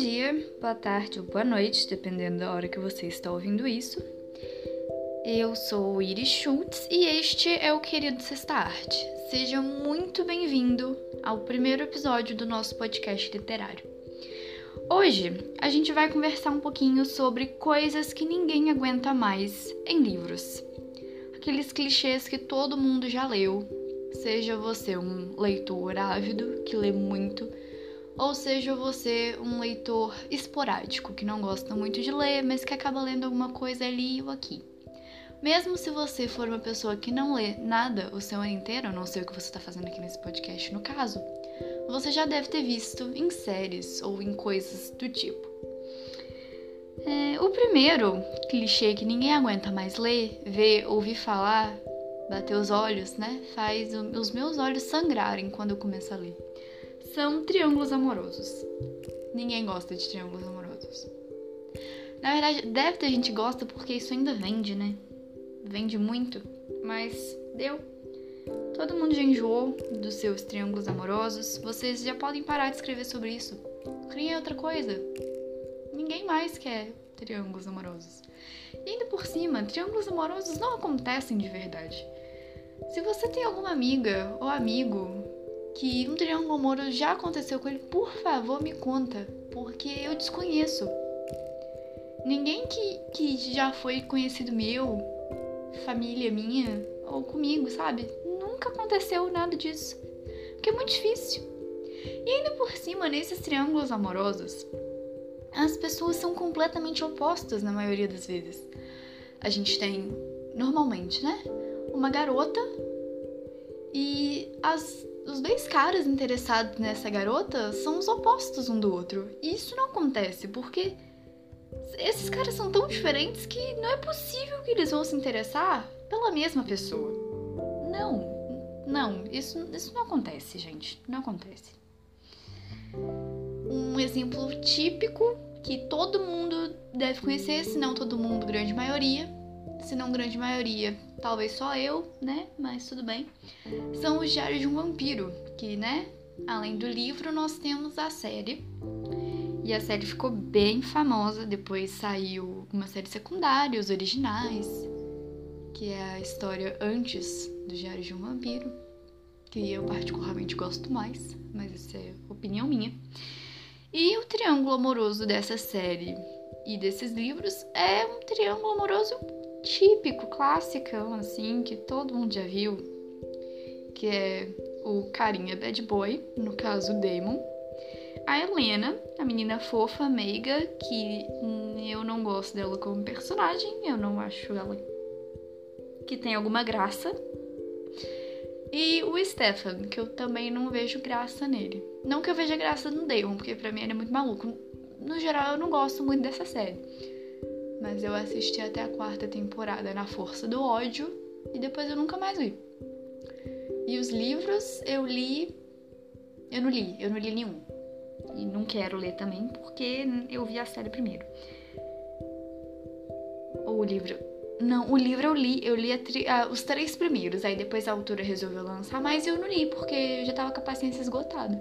dia, boa tarde ou boa noite, dependendo da hora que você está ouvindo isso. Eu sou Iris Schultz e este é o Querido Sexta Arte. Seja muito bem-vindo ao primeiro episódio do nosso podcast literário. Hoje a gente vai conversar um pouquinho sobre coisas que ninguém aguenta mais em livros. Aqueles clichês que todo mundo já leu, seja você um leitor ávido que lê muito ou seja você um leitor esporádico que não gosta muito de ler, mas que acaba lendo alguma coisa ali ou aqui. Mesmo se você for uma pessoa que não lê nada o seu ano inteiro, eu não sei o que você está fazendo aqui nesse podcast no caso, você já deve ter visto em séries ou em coisas do tipo. É, o primeiro clichê que ninguém aguenta mais ler, ver, ouvir falar, bater os olhos, né? Faz os meus olhos sangrarem quando eu começo a ler são triângulos amorosos. Ninguém gosta de triângulos amorosos. Na verdade, deve ter gente que gosta porque isso ainda vende, né? Vende muito, mas deu. Todo mundo já enjoou dos seus triângulos amorosos. Vocês já podem parar de escrever sobre isso. Criem outra coisa. Ninguém mais quer triângulos amorosos. E ainda por cima, triângulos amorosos não acontecem de verdade. Se você tem alguma amiga ou amigo que um triângulo amoroso já aconteceu com ele, por favor me conta, porque eu desconheço. Ninguém que, que já foi conhecido meu, família minha, ou comigo, sabe? Nunca aconteceu nada disso. Porque é muito difícil. E ainda por cima, nesses triângulos amorosos, as pessoas são completamente opostas na maioria das vezes. A gente tem, normalmente, né? Uma garota e as os dois caras interessados nessa garota são os opostos um do outro. E isso não acontece porque esses caras são tão diferentes que não é possível que eles vão se interessar pela mesma pessoa. Não, não, isso, isso não acontece, gente. Não acontece. Um exemplo típico que todo mundo deve conhecer, se não todo mundo, grande maioria, se não grande maioria, talvez só eu, né? Mas tudo bem. São os Diários de um Vampiro, que, né? Além do livro, nós temos a série. E a série ficou bem famosa. Depois saiu uma série secundária, os originais, que é a história antes do Diário de um Vampiro, que eu particularmente gosto mais, mas isso é opinião minha. E o triângulo amoroso dessa série e desses livros é um triângulo amoroso típico, clássico, assim, que todo mundo já viu, que é o carinha bad boy, no caso o Damon, a Helena, a menina fofa, meiga, que eu não gosto dela como personagem, eu não acho ela que tem alguma graça. E o Stefan, que eu também não vejo graça nele. Não que eu veja graça no Damon, porque pra mim ele é muito maluco. No geral, eu não gosto muito dessa série mas eu assisti até a quarta temporada na Força do Ódio e depois eu nunca mais vi. E os livros eu li. Eu não li, eu não li nenhum. E não quero ler também porque eu vi a série primeiro. Ou o livro. Não, o livro eu li, eu li tri... os três primeiros, aí depois a autora resolveu lançar, mas eu não li porque eu já tava com a paciência esgotada.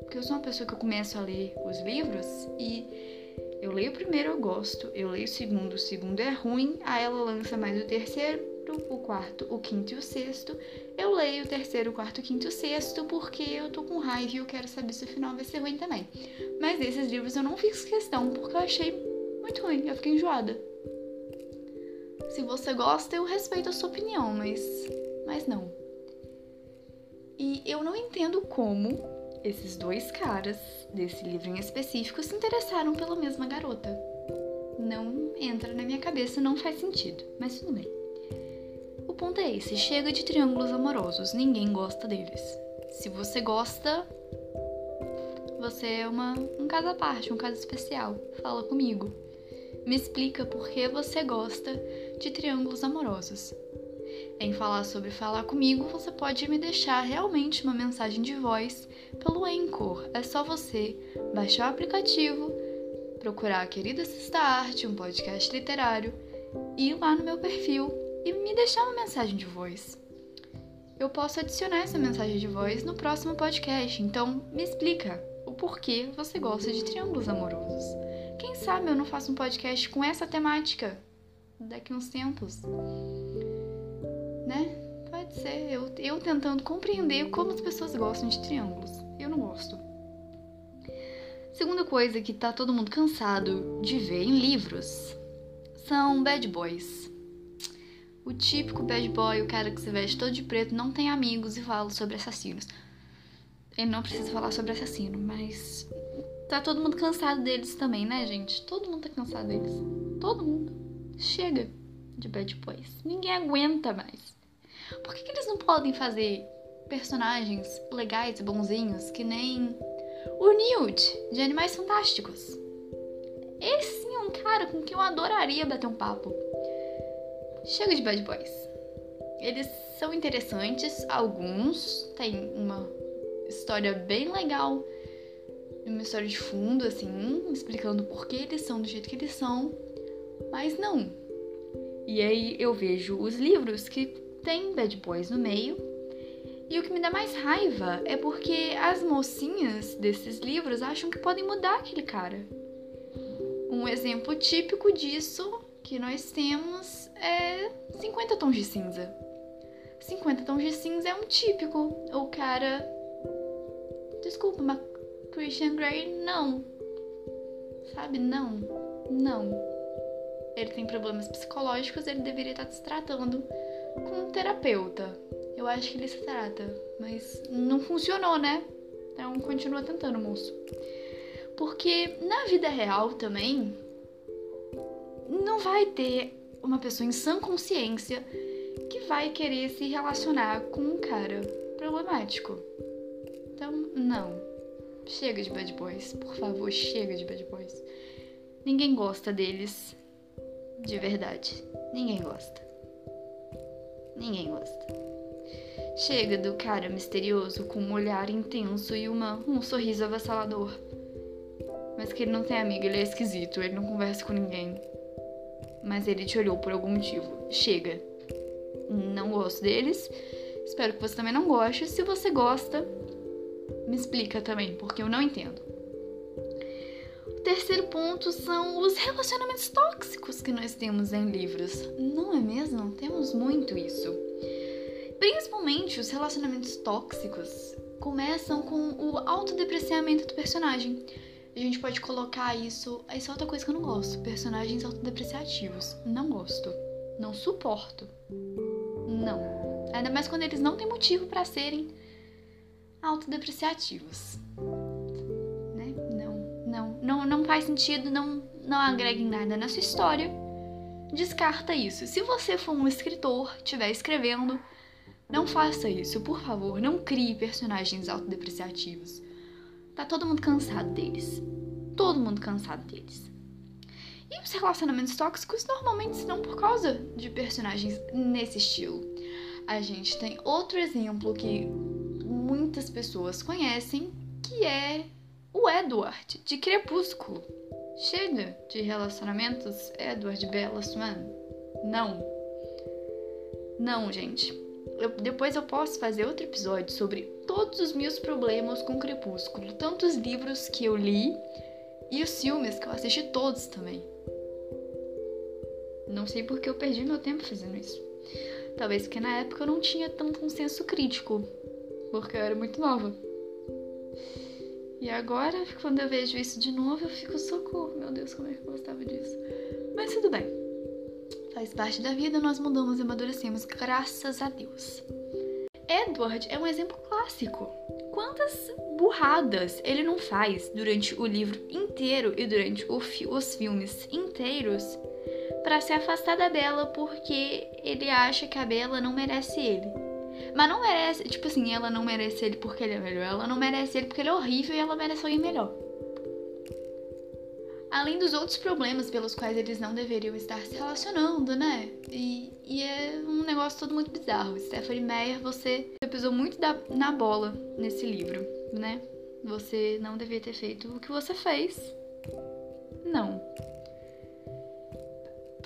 Porque eu sou uma pessoa que eu começo a ler os livros e eu leio o primeiro, eu gosto. Eu leio o segundo, o segundo é ruim. Aí ela lança mais o terceiro, o quarto, o quinto e o sexto. Eu leio o terceiro, o quarto, o quinto e o sexto porque eu tô com raiva e eu quero saber se o final vai ser ruim também. Mas esses livros eu não fiz questão porque eu achei muito ruim. Eu fiquei enjoada. Se você gosta, eu respeito a sua opinião, mas, mas não. E eu não entendo como esses dois caras desse livro em específico se interessaram pela mesma garota. Não entra na minha cabeça, não faz sentido, mas tudo bem. O ponto é esse: chega de triângulos amorosos, ninguém gosta deles. Se você gosta, você é uma, um caso à parte, um caso especial. Fala comigo. Me explica por que você gosta de triângulos amorosos. Em falar sobre falar comigo, você pode me deixar realmente uma mensagem de voz pelo Anchor. É só você baixar o aplicativo, procurar a Querida Sexta Arte, um podcast literário, ir lá no meu perfil e me deixar uma mensagem de voz. Eu posso adicionar essa mensagem de voz no próximo podcast, então me explica o porquê você gosta de triângulos amorosos. Quem sabe eu não faço um podcast com essa temática daqui uns tempos. Né? Pode ser. Eu, eu tentando compreender como as pessoas gostam de triângulos. Eu não gosto. Segunda coisa que tá todo mundo cansado de ver em livros são bad boys. O típico bad boy, o cara que se veste todo de preto, não tem amigos e fala sobre assassinos. Ele não precisa falar sobre assassino, mas tá todo mundo cansado deles também, né, gente? Todo mundo tá cansado deles. Todo mundo. Chega de bad boys. Ninguém aguenta mais. Por que, que eles não podem fazer personagens legais e bonzinhos que nem o Newt, de Animais Fantásticos. Esse sim é um cara com quem eu adoraria bater um papo. Chega de bad boys. Eles são interessantes, alguns têm uma história bem legal, uma história de fundo, assim, explicando por que eles são do jeito que eles são, mas não. E aí eu vejo os livros que tem bad boys no meio e o que me dá mais raiva é porque as mocinhas desses livros acham que podem mudar aquele cara. Um exemplo típico disso que nós temos é 50 tons de cinza. 50 tons de cinza é um típico. O cara. Desculpa, mas Christian Grey não. Sabe? Não. Não. Ele tem problemas psicológicos, ele deveria estar se tratando com um terapeuta eu acho que ele se trata. Mas não funcionou, né? Então continua tentando, moço. Porque na vida real também não vai ter uma pessoa em sã consciência que vai querer se relacionar com um cara problemático. Então, não. Chega de bad boys, por favor, chega de bad boys. Ninguém gosta deles de verdade. Ninguém gosta. Ninguém gosta. Chega do cara misterioso com um olhar intenso e uma, um sorriso avassalador. Mas que ele não tem amigo, ele é esquisito, ele não conversa com ninguém. Mas ele te olhou por algum motivo. Chega. Não gosto deles. Espero que você também não goste. Se você gosta, me explica também, porque eu não entendo. Terceiro ponto são os relacionamentos tóxicos que nós temos em livros. Não é mesmo? Temos muito isso. Principalmente os relacionamentos tóxicos começam com o autodepreciamento do personagem. A gente pode colocar isso. Isso é outra coisa que eu não gosto. Personagens autodepreciativos. Não gosto. Não suporto. Não. Ainda mais quando eles não têm motivo para serem autodepreciativos. Não, não faz sentido, não, não agrega em nada na sua história. Descarta isso. Se você for um escritor, estiver escrevendo, não faça isso, por favor, não crie personagens autodepreciativos. Tá todo mundo cansado deles. Todo mundo cansado deles. E os relacionamentos tóxicos normalmente são por causa de personagens nesse estilo. A gente tem outro exemplo que muitas pessoas conhecem, que é o Edward, de Crepúsculo. Chega de relacionamentos Edward Bella Swan. Não. Não, gente eu, depois eu posso fazer outro episódio sobre todos os meus problemas com Crepúsculo, tanto os livros que eu li e os filmes que eu assisti todos também. Não sei porque eu perdi meu tempo fazendo isso. Talvez porque na época eu não tinha tanto um senso crítico, porque eu era muito nova. E agora, quando eu vejo isso de novo, eu fico socorro. Meu Deus, como é que eu gostava disso? Mas tudo bem. Faz parte da vida, nós mudamos e amadurecemos, graças a Deus. Edward é um exemplo clássico. Quantas burradas ele não faz durante o livro inteiro e durante fi os filmes inteiros para se afastar da Bela porque ele acha que a Bela não merece ele. Mas não merece, tipo assim, ela não merece ele porque ele é melhor, ela não merece ele porque ele é horrível e ela merece alguém melhor além dos outros problemas pelos quais eles não deveriam estar se relacionando, né? E, e é um negócio todo muito bizarro. Stephanie Meyer, você pisou muito da, na bola nesse livro, né? Você não devia ter feito o que você fez. Não.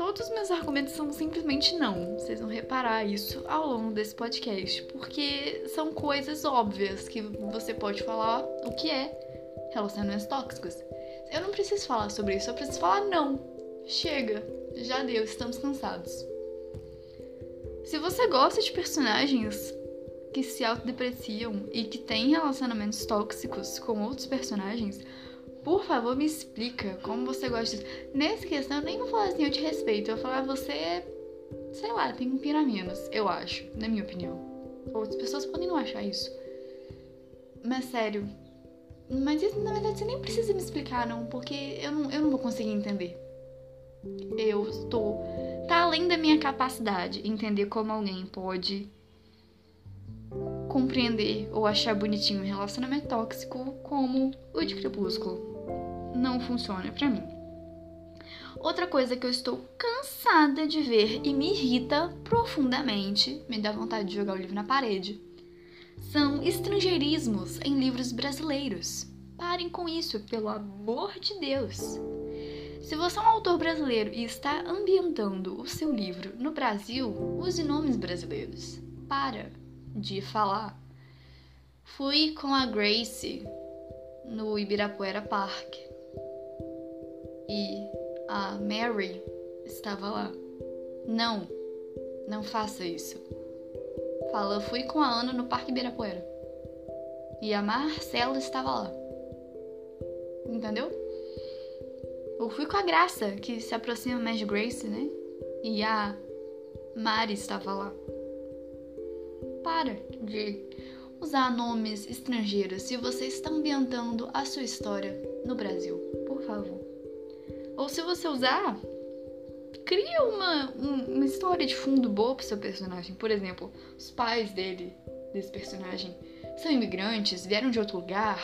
Todos os meus argumentos são simplesmente não. Vocês vão reparar isso ao longo desse podcast, porque são coisas óbvias que você pode falar o que é relacionamentos tóxicos. Eu não preciso falar sobre isso, eu preciso falar não. Chega, já deu, estamos cansados. Se você gosta de personagens que se autodepreciam e que têm relacionamentos tóxicos com outros personagens, por favor, me explica como você gosta disso. Nessa questão, eu nem vou falar assim, eu te respeito. Eu vou falar, você, sei lá, tem um pira menos, eu acho, na minha opinião. Outras pessoas podem não achar isso. Mas sério. Mas na verdade, você nem precisa me explicar, não, porque eu não, eu não vou conseguir entender. Eu estou. Tá além da minha capacidade entender como alguém pode compreender ou achar bonitinho um relacionamento tóxico como o de Crepúsculo. Não funciona para mim. Outra coisa que eu estou cansada de ver e me irrita profundamente, me dá vontade de jogar o livro na parede, são estrangeirismos em livros brasileiros. Parem com isso, pelo amor de Deus. Se você é um autor brasileiro e está ambientando o seu livro no Brasil, use nomes brasileiros. Para de falar. Fui com a Grace no Ibirapuera Park e a Mary estava lá. Não, não faça isso. Fala, fui com a Ana no Parque Ibirapuera e a Marcela estava lá. Entendeu? Eu fui com a Graça, que se aproxima mais de Grace, né? E a Mari estava lá para de usar nomes estrangeiros se você está ambientando a sua história no Brasil, por favor. Ou se você usar, cria uma, uma história de fundo boa pro seu personagem. Por exemplo, os pais dele, desse personagem, são imigrantes, vieram de outro lugar,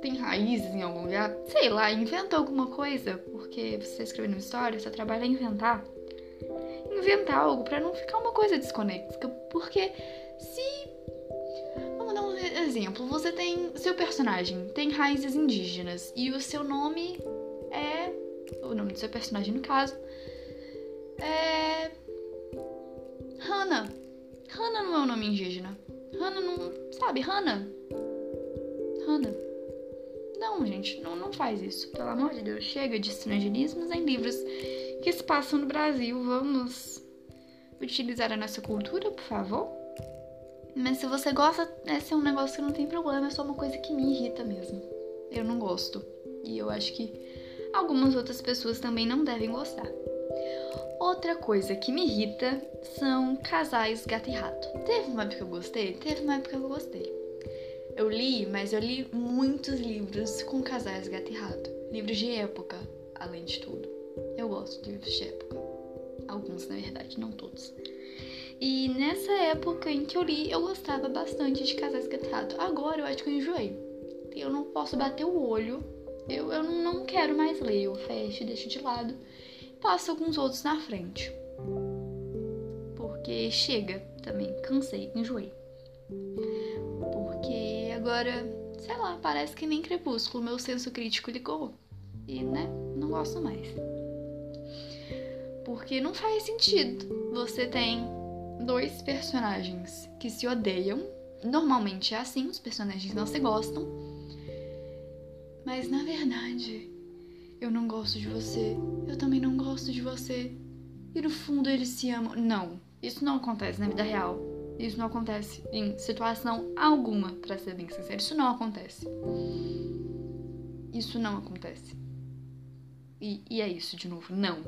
tem raízes em algum lugar, sei lá, inventa alguma coisa, porque você tá escrevendo uma história, seu trabalho é inventar inventar algo para não ficar uma coisa desconexa. Porque se. Vamos dar um exemplo. Você tem. Seu personagem tem raízes indígenas e o seu nome. O nome do seu personagem, no caso. É. Hannah. Hannah não é um nome indígena. Hannah não. Sabe, Hannah. Hannah. Não, gente, não, não faz isso. Pelo amor de Deus. Chega de estrangeirismos em livros que se passam no Brasil. Vamos utilizar a nossa cultura, por favor? Mas se você gosta, esse é um negócio que não tem problema, é só uma coisa que me irrita mesmo. Eu não gosto. E eu acho que algumas outras pessoas também não devem gostar. Outra coisa que me irrita são casais gato e rato. Teve uma época que eu gostei? Teve uma época que eu gostei. Eu li, mas eu li muitos livros com casais gato e rato. Livros de época, além de tudo. Eu gosto de livros de época. Alguns, na verdade, não todos. E nessa época em que eu li, eu gostava bastante de Casais Gateado. Agora eu acho que eu enjoei. Eu não posso bater o olho. Eu, eu não quero mais ler. Eu fecho, deixo de lado. Passo alguns outros na frente. Porque chega também. Cansei, enjoei. Porque agora, sei lá, parece que nem crepúsculo. Meu senso crítico ligou. E, né, não gosto mais. Porque não faz sentido. Você tem dois personagens que se odeiam. Normalmente é assim, os personagens não se gostam. Mas na verdade, eu não gosto de você. Eu também não gosto de você. E no fundo eles se amam. Não, isso não acontece na vida real. Isso não acontece em situação alguma, para ser bem sincero. Isso não acontece. Isso não acontece. E, e é isso de novo, não.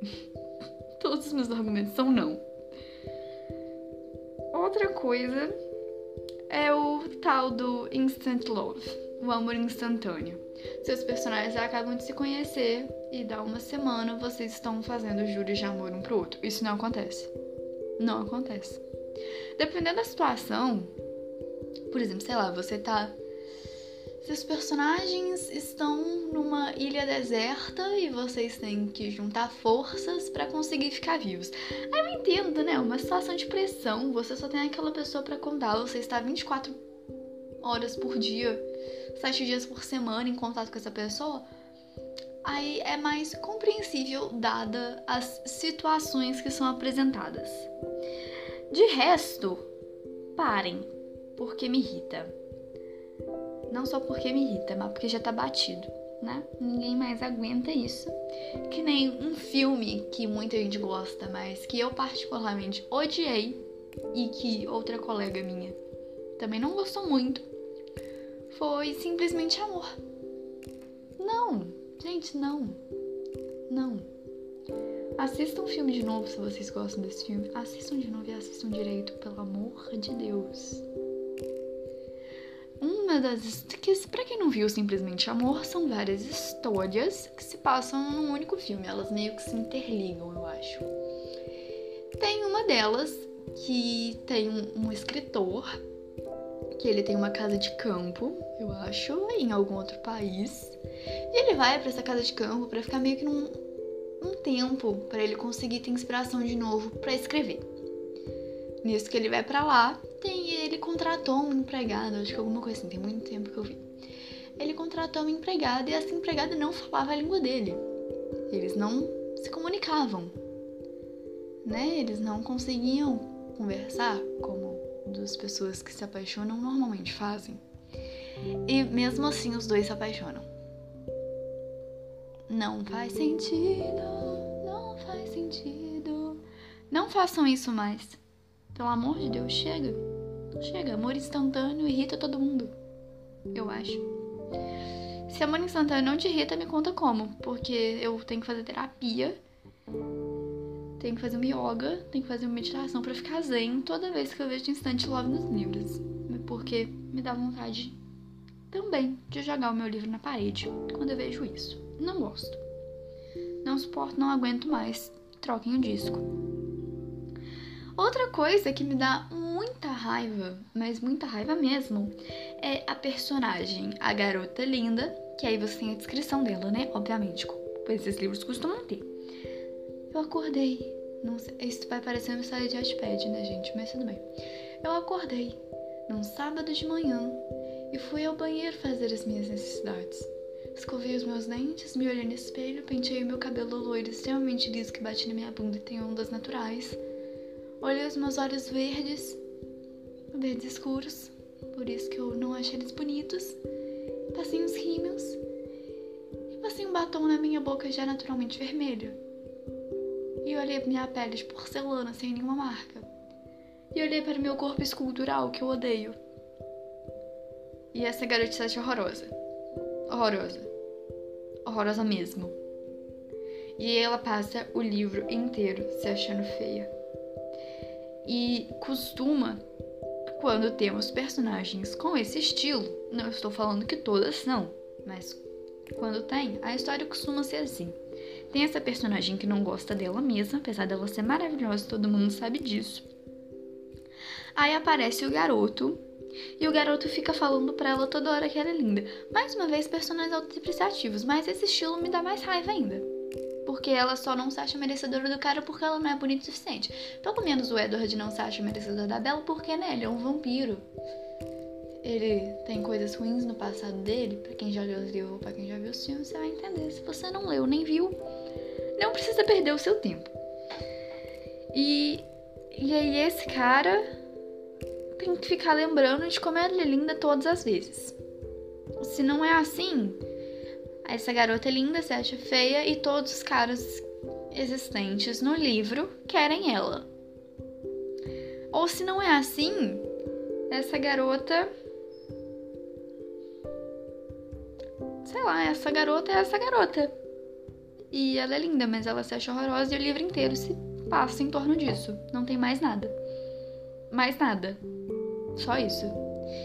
Todos os meus argumentos são não. Outra coisa é o tal do instant love, o amor instantâneo. Seus personagens acabam de se conhecer e dá uma semana vocês estão fazendo juros de amor um pro outro. Isso não acontece. Não acontece. Dependendo da situação, por exemplo, sei lá, você tá seus personagens estão numa ilha deserta e vocês têm que juntar forças para conseguir ficar vivos. Aí eu entendo, né? Uma situação de pressão, você só tem aquela pessoa para contar, você está 24 horas por dia, 7 dias por semana em contato com essa pessoa. Aí é mais compreensível dada as situações que são apresentadas. De resto, parem, porque me irrita Não só porque me irrita, mas porque já tá batido, né? Ninguém mais aguenta isso. Que nem um filme que muita gente gosta, mas que eu particularmente odiei e que outra colega minha também não gostou muito, foi simplesmente amor. Não, gente, não. Não. Assistam o filme de novo se vocês gostam desse filme. Assistam de novo e assistam direito, pelo amor de Deus. Uma das. que Pra quem não viu Simplesmente Amor, são várias histórias que se passam num único filme. Elas meio que se interligam, eu acho. Tem uma delas que tem um, um escritor que ele tem uma casa de campo, eu acho, em algum outro país. E ele vai para essa casa de campo para ficar meio que num um tempo para ele conseguir ter inspiração de novo para escrever. Nisso que ele vai para lá, tem ele contratou uma empregada, acho que alguma coisa assim, tem muito tempo que eu vi. Ele contratou uma empregada e essa empregada não falava a língua dele. Eles não se comunicavam, né? Eles não conseguiam conversar como duas pessoas que se apaixonam normalmente fazem. E mesmo assim os dois se apaixonam. Não faz sentido, não faz sentido. Não façam isso mais. Pelo amor de Deus, chega. Chega, amor instantâneo irrita todo mundo. Eu acho. Se amor instantâneo não te irrita, me conta como. Porque eu tenho que fazer terapia, tenho que fazer uma yoga, tenho que fazer uma meditação para ficar zen toda vez que eu vejo instante love nos livros. Porque me dá vontade também de jogar o meu livro na parede quando eu vejo isso. Não gosto. Não suporto, não aguento mais. Troquem o disco. Outra coisa que me dá muita raiva, mas muita raiva mesmo, é a personagem, a garota linda, que aí você tem a descrição dela, né? Obviamente, pois esses livros costumam ter. Eu acordei. Não sei, isso vai parecer uma história de Wattpad, né, gente? Mas tudo bem. Eu acordei num sábado de manhã e fui ao banheiro fazer as minhas necessidades. Escovei os meus dentes, me olhei no espelho, penteei o meu cabelo loiro extremamente liso que bate na minha bunda e tem ondas naturais. Olhei os meus olhos verdes, verdes escuros, por isso que eu não achei eles bonitos. Passei uns rímels e passei um batom na minha boca já naturalmente vermelho. E olhei para minha pele de porcelana sem nenhuma marca. E olhei para meu corpo escultural que eu odeio. E essa garota acha horrorosa horrorosa. Horrorosa mesmo. E ela passa o livro inteiro se achando feia. E costuma, quando temos personagens com esse estilo, não estou falando que todas não, mas quando tem, a história costuma ser assim. Tem essa personagem que não gosta dela mesma, apesar dela ser maravilhosa, todo mundo sabe disso. Aí aparece o garoto e o garoto fica falando pra ela toda hora que ela é linda. Mais uma vez, personagens autodepreciativos, mas esse estilo me dá mais raiva ainda. Porque ela só não se acha merecedora do cara porque ela não é bonita o suficiente. Pelo menos o Edward não se acha merecedor da Bella porque, né, ele é um vampiro. Ele tem coisas ruins no passado dele. Pra quem já leu os livros ou pra quem já viu os filmes, você vai entender. Se você não leu nem viu, não precisa perder o seu tempo. E, e aí esse cara tem que ficar lembrando de como ela é linda todas as vezes. Se não é assim, essa garota é linda se acha feia e todos os caras existentes no livro querem ela. Ou se não é assim, essa garota. Sei lá, essa garota é essa garota. E ela é linda, mas ela se acha horrorosa e o livro inteiro se passa em torno disso. Não tem mais nada. Mais nada. Só isso.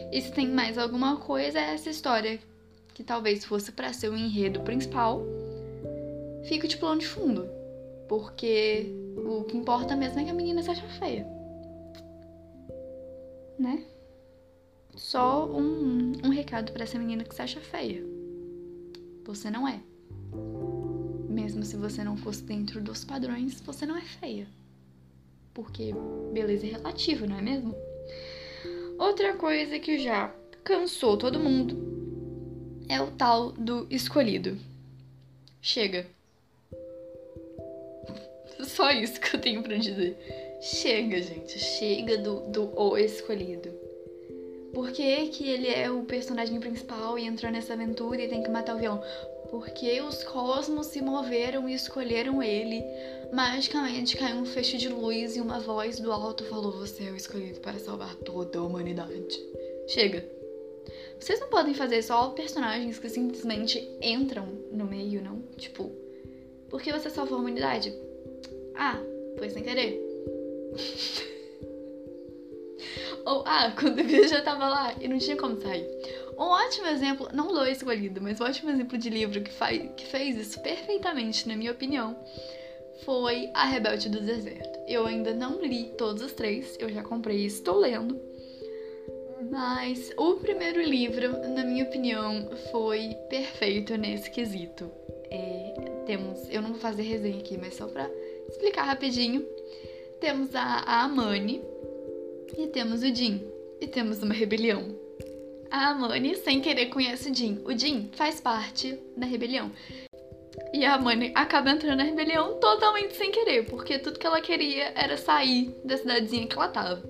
E se tem mais alguma coisa, é essa história, que talvez fosse para ser o enredo principal, fica de plano de fundo. Porque o que importa mesmo é que a menina se acha feia. Né? Só um, um recado para essa menina que se acha feia. Você não é. Mesmo se você não fosse dentro dos padrões, você não é feia. Porque beleza é relativo, não é mesmo? Outra coisa que já cansou todo mundo é o tal do escolhido. Chega. Só isso que eu tenho para dizer. Chega, gente. Chega do, do o escolhido. Por que, que ele é o personagem principal e entrou nessa aventura e tem que matar o vilão? Porque os cosmos se moveram e escolheram ele. Magicamente caiu um feixe de luz e uma voz do alto falou: Você é o escolhido para salvar toda a humanidade. Chega. Vocês não podem fazer só personagens que simplesmente entram no meio, não? Tipo, por que você salvou a humanidade? Ah, foi sem querer. Ou, ah, quando eu já tava lá e não tinha como sair. Um ótimo exemplo, não do escolhido, mas um ótimo exemplo de livro que, faz, que fez isso perfeitamente, na minha opinião, foi A Rebelde do Deserto. Eu ainda não li todos os três, eu já comprei e estou lendo. Mas o primeiro livro, na minha opinião, foi perfeito nesse quesito. É, temos, eu não vou fazer resenha aqui, mas só pra explicar rapidinho. Temos a, a Amani e temos o Jim. E temos uma rebelião. A Amani, sem querer, conhece o Jim. O Jim faz parte da rebelião. E a Amani acaba entrando na rebelião totalmente sem querer, porque tudo que ela queria era sair da cidadezinha que ela tava.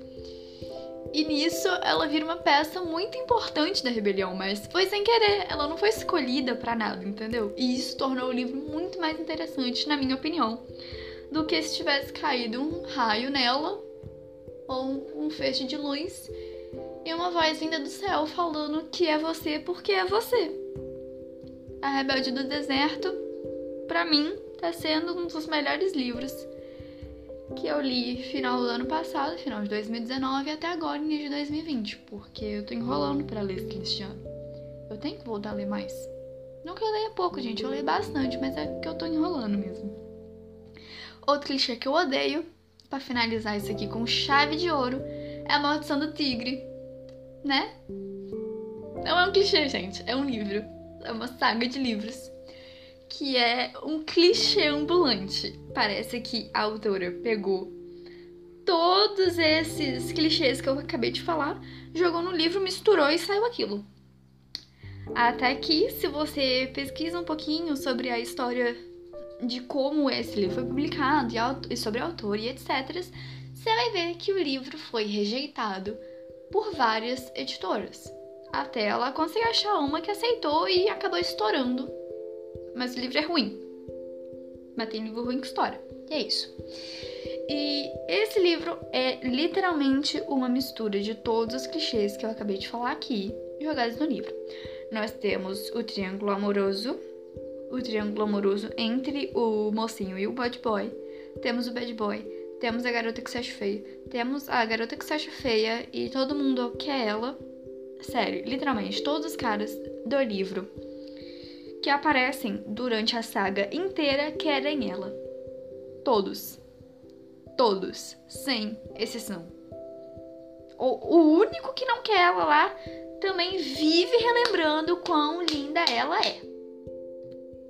E nisso ela vira uma peça muito importante da rebelião, mas foi sem querer, ela não foi escolhida para nada, entendeu? E isso tornou o livro muito mais interessante, na minha opinião, do que se tivesse caído um raio nela ou um feixe de luz e uma voz vinda do céu falando que é você porque é você. A Rebelde do Deserto, para mim, tá sendo um dos melhores livros que eu li final do ano passado, final de 2019 até agora, início de 2020, porque eu tô enrolando para ler esse ano. Eu tenho que voltar a ler mais. Não que eu leia pouco, gente, eu leio bastante, mas é que eu tô enrolando mesmo. Outro clichê que eu odeio, para finalizar isso aqui com chave de ouro, é a maldição do tigre, né? Não é um clichê, gente, é um livro. É uma saga de livros que é um clichê ambulante. Parece que a autora pegou todos esses clichês que eu acabei de falar, jogou no livro, misturou e saiu aquilo. Até que, se você pesquisa um pouquinho sobre a história de como esse livro foi publicado e sobre o autor e etc., você vai ver que o livro foi rejeitado por várias editoras. Até ela conseguir achar uma que aceitou e acabou estourando mas o livro é ruim. Mas tem livro ruim que história. E é isso. E esse livro é literalmente uma mistura de todos os clichês que eu acabei de falar aqui, jogados no livro. Nós temos o triângulo amoroso, o triângulo amoroso entre o mocinho e o bad boy. Temos o bad boy, temos a garota que se acha feia, temos a garota que se acha feia e todo mundo quer ela. Sério, literalmente, todos os caras do livro que aparecem durante a saga inteira querem ela. Todos. Todos, sem exceção. O, o único que não quer ela lá também vive relembrando quão linda ela é.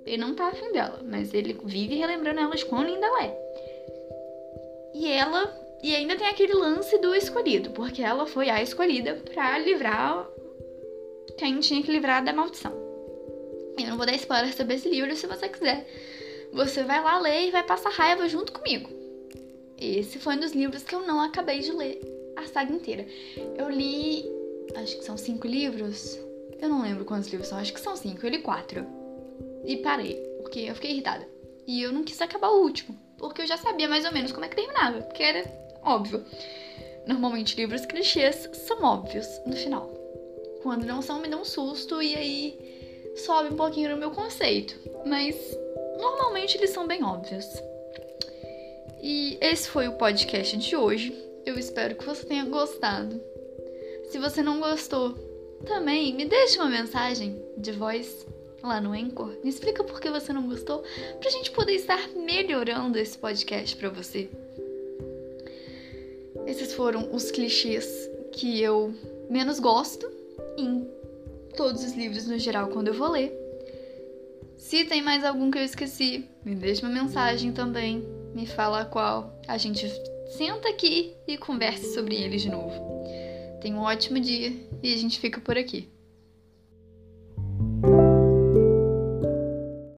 Ele não tá afim dela, mas ele vive relembrando ela de quão linda ela é. E ela. E ainda tem aquele lance do escolhido, porque ela foi a escolhida para livrar quem tinha que livrar da maldição. Eu não vou dar spoiler sobre esse livro se você quiser. Você vai lá ler e vai passar raiva junto comigo. Esse foi um dos livros que eu não acabei de ler a saga inteira. Eu li. Acho que são cinco livros. Eu não lembro quantos livros são, acho que são cinco. Eu li quatro. E parei, porque eu fiquei irritada. E eu não quis acabar o último, porque eu já sabia mais ou menos como é que terminava, porque era óbvio. Normalmente livros clichês são óbvios no final. Quando não são, me dão um susto e aí sobe um pouquinho no meu conceito, mas normalmente eles são bem óbvios. E esse foi o podcast de hoje. Eu espero que você tenha gostado. Se você não gostou, também me deixe uma mensagem de voz lá no Anchor. Me explica por que você não gostou, pra gente poder estar melhorando esse podcast para você. Esses foram os clichês que eu menos gosto em todos os livros no geral quando eu vou ler. Se tem mais algum que eu esqueci, me deixa uma mensagem também, me fala qual. A gente senta aqui e conversa sobre ele de novo. Tenha um ótimo dia e a gente fica por aqui.